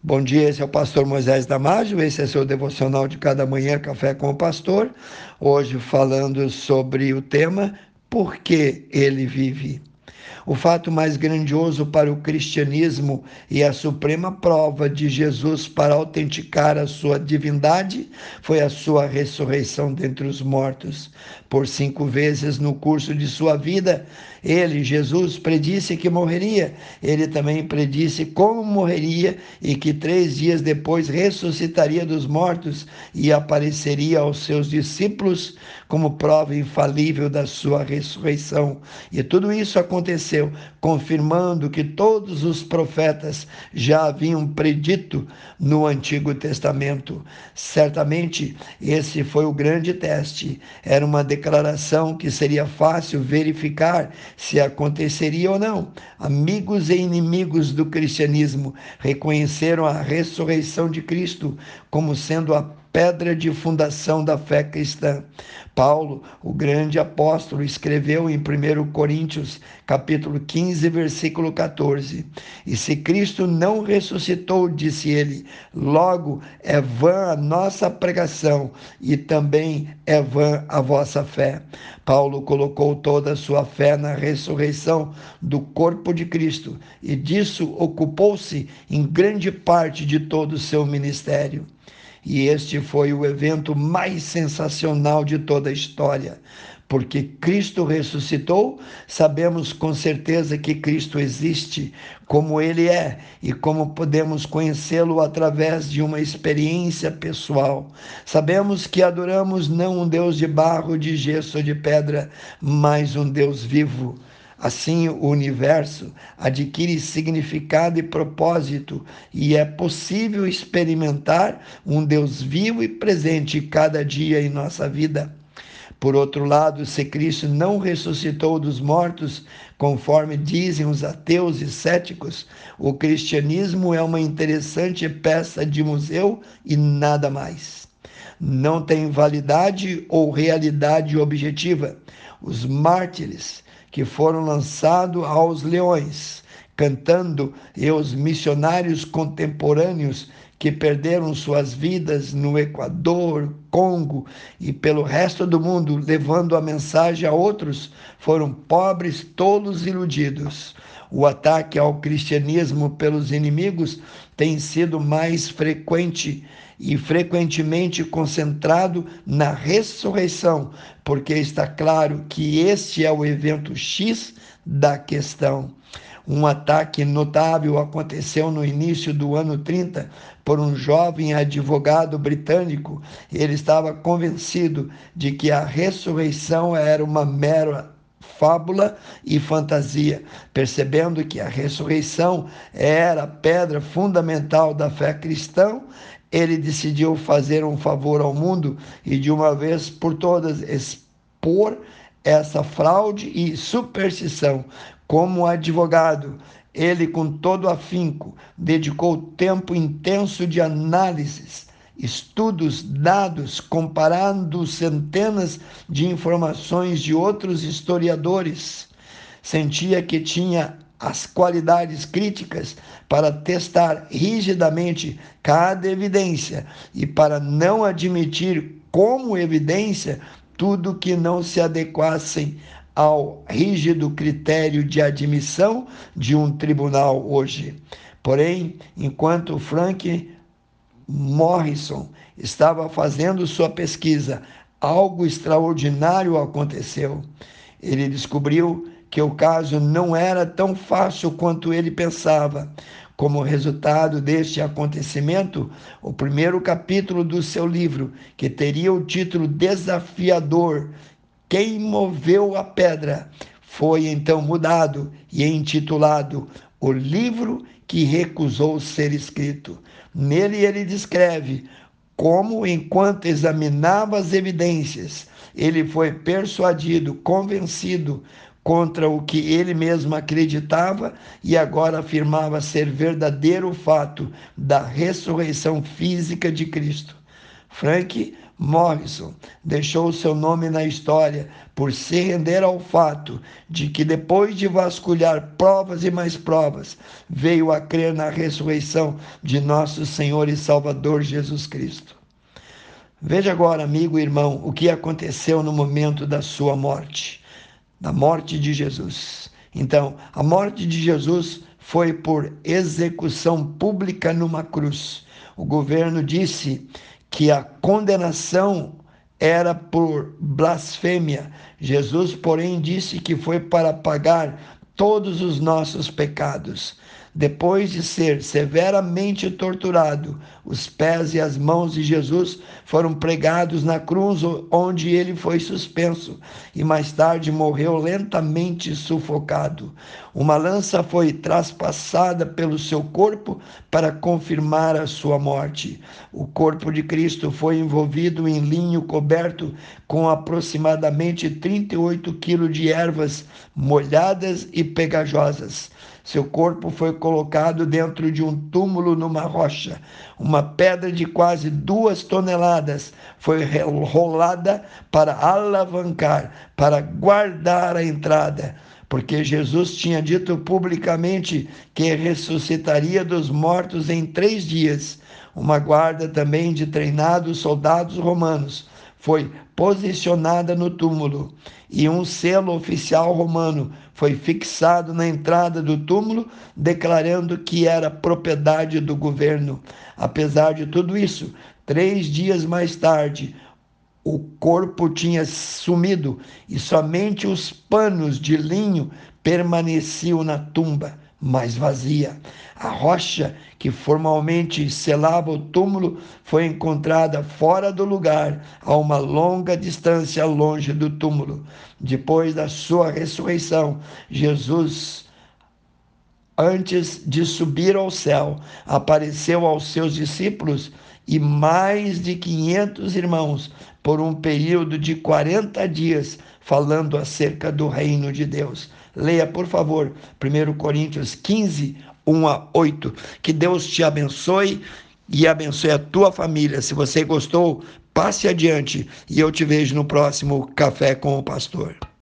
Bom dia, esse é o pastor Moisés Damásio, esse é seu devocional de cada manhã, Café com o Pastor. Hoje falando sobre o tema Por que ele vive? O fato mais grandioso para o cristianismo e a suprema prova de Jesus para autenticar a sua divindade foi a sua ressurreição dentre os mortos. Por cinco vezes no curso de sua vida, ele, Jesus, predisse que morreria. Ele também predisse como morreria e que três dias depois ressuscitaria dos mortos e apareceria aos seus discípulos como prova infalível da sua ressurreição. E tudo isso aconteceu, confirmando que todos os profetas já haviam predito no Antigo Testamento. Certamente, esse foi o grande teste. Era uma declaração que seria fácil verificar se aconteceria ou não. Amigos e inimigos do cristianismo reconheceram a ressurreição de Cristo como sendo a pedra de fundação da fé cristã. Paulo, o grande apóstolo, escreveu em 1 Coríntios, capítulo 15, versículo 14: E se Cristo não ressuscitou, disse ele, logo é vã a nossa pregação e também é vã a vossa fé. Paulo colocou toda a sua fé na ressurreição do corpo de Cristo e disso ocupou-se em grande parte de todo o seu ministério. E este foi o evento mais sensacional de toda a história. Porque Cristo ressuscitou, sabemos com certeza que Cristo existe, como Ele é e como podemos conhecê-lo através de uma experiência pessoal. Sabemos que adoramos não um Deus de barro, de gesso ou de pedra, mas um Deus vivo Assim, o universo adquire significado e propósito, e é possível experimentar um Deus vivo e presente cada dia em nossa vida. Por outro lado, se Cristo não ressuscitou dos mortos, conforme dizem os ateus e céticos, o cristianismo é uma interessante peça de museu e nada mais. Não tem validade ou realidade objetiva. Os mártires que foram lançados aos leões, cantando, e os missionários contemporâneos que perderam suas vidas no Equador, Congo e pelo resto do mundo, levando a mensagem a outros, foram pobres, tolos iludidos. O ataque ao cristianismo pelos inimigos tem sido mais frequente e frequentemente concentrado na ressurreição, porque está claro que este é o evento X da questão. Um ataque notável aconteceu no início do ano 30 por um jovem advogado britânico. Ele estava convencido de que a ressurreição era uma mera fábula e fantasia, percebendo que a ressurreição era a pedra fundamental da fé cristã, ele decidiu fazer um favor ao mundo e de uma vez por todas expor essa fraude e superstição. Como advogado, ele, com todo afinco, dedicou tempo intenso de análises estudos, dados, comparando centenas de informações de outros historiadores. Sentia que tinha as qualidades críticas para testar rigidamente cada evidência e para não admitir como evidência tudo que não se adequassem ao rígido critério de admissão de um tribunal hoje. Porém, enquanto Frank Morrison estava fazendo sua pesquisa, algo extraordinário aconteceu. Ele descobriu que o caso não era tão fácil quanto ele pensava. Como resultado deste acontecimento, o primeiro capítulo do seu livro, que teria o título desafiador, Quem Moveu a Pedra, foi então mudado e intitulado O Livro que Recusou Ser Escrito. Nele ele descreve como, enquanto examinava as evidências, ele foi persuadido, convencido contra o que ele mesmo acreditava e agora afirmava ser verdadeiro fato da ressurreição física de Cristo. Frank Morrison deixou seu nome na história por se render ao fato de que, depois de vasculhar provas e mais provas, veio a crer na ressurreição de nosso Senhor e Salvador Jesus Cristo. Veja agora, amigo e irmão, o que aconteceu no momento da sua morte, da morte de Jesus. Então, a morte de Jesus foi por execução pública numa cruz. O governo disse que a condenação era por blasfêmia. Jesus, porém, disse que foi para pagar todos os nossos pecados. Depois de ser severamente torturado, os pés e as mãos de Jesus foram pregados na cruz, onde ele foi suspenso e mais tarde morreu lentamente sufocado. Uma lança foi traspassada pelo seu corpo para confirmar a sua morte. O corpo de Cristo foi envolvido em linho coberto com aproximadamente 38 quilos de ervas molhadas e pegajosas. Seu corpo foi colocado dentro de um túmulo numa rocha. Uma pedra de quase duas toneladas foi rolada para alavancar, para guardar a entrada porque Jesus tinha dito publicamente que ressuscitaria dos mortos em três dias. Uma guarda também de treinados soldados romanos foi posicionada no túmulo e um selo oficial romano foi fixado na entrada do túmulo, declarando que era propriedade do governo. Apesar de tudo isso, três dias mais tarde, o corpo tinha sumido e somente os panos de linho permaneciam na tumba mais vazia. A rocha que formalmente selava o túmulo foi encontrada fora do lugar, a uma longa distância longe do túmulo. Depois da sua ressurreição, Jesus antes de subir ao céu, apareceu aos seus discípulos e mais de 500 irmãos por um período de 40 dias, falando acerca do reino de Deus. Leia, por favor, 1 Coríntios 15, 1 a 8. Que Deus te abençoe e abençoe a tua família. Se você gostou, passe adiante e eu te vejo no próximo Café com o Pastor.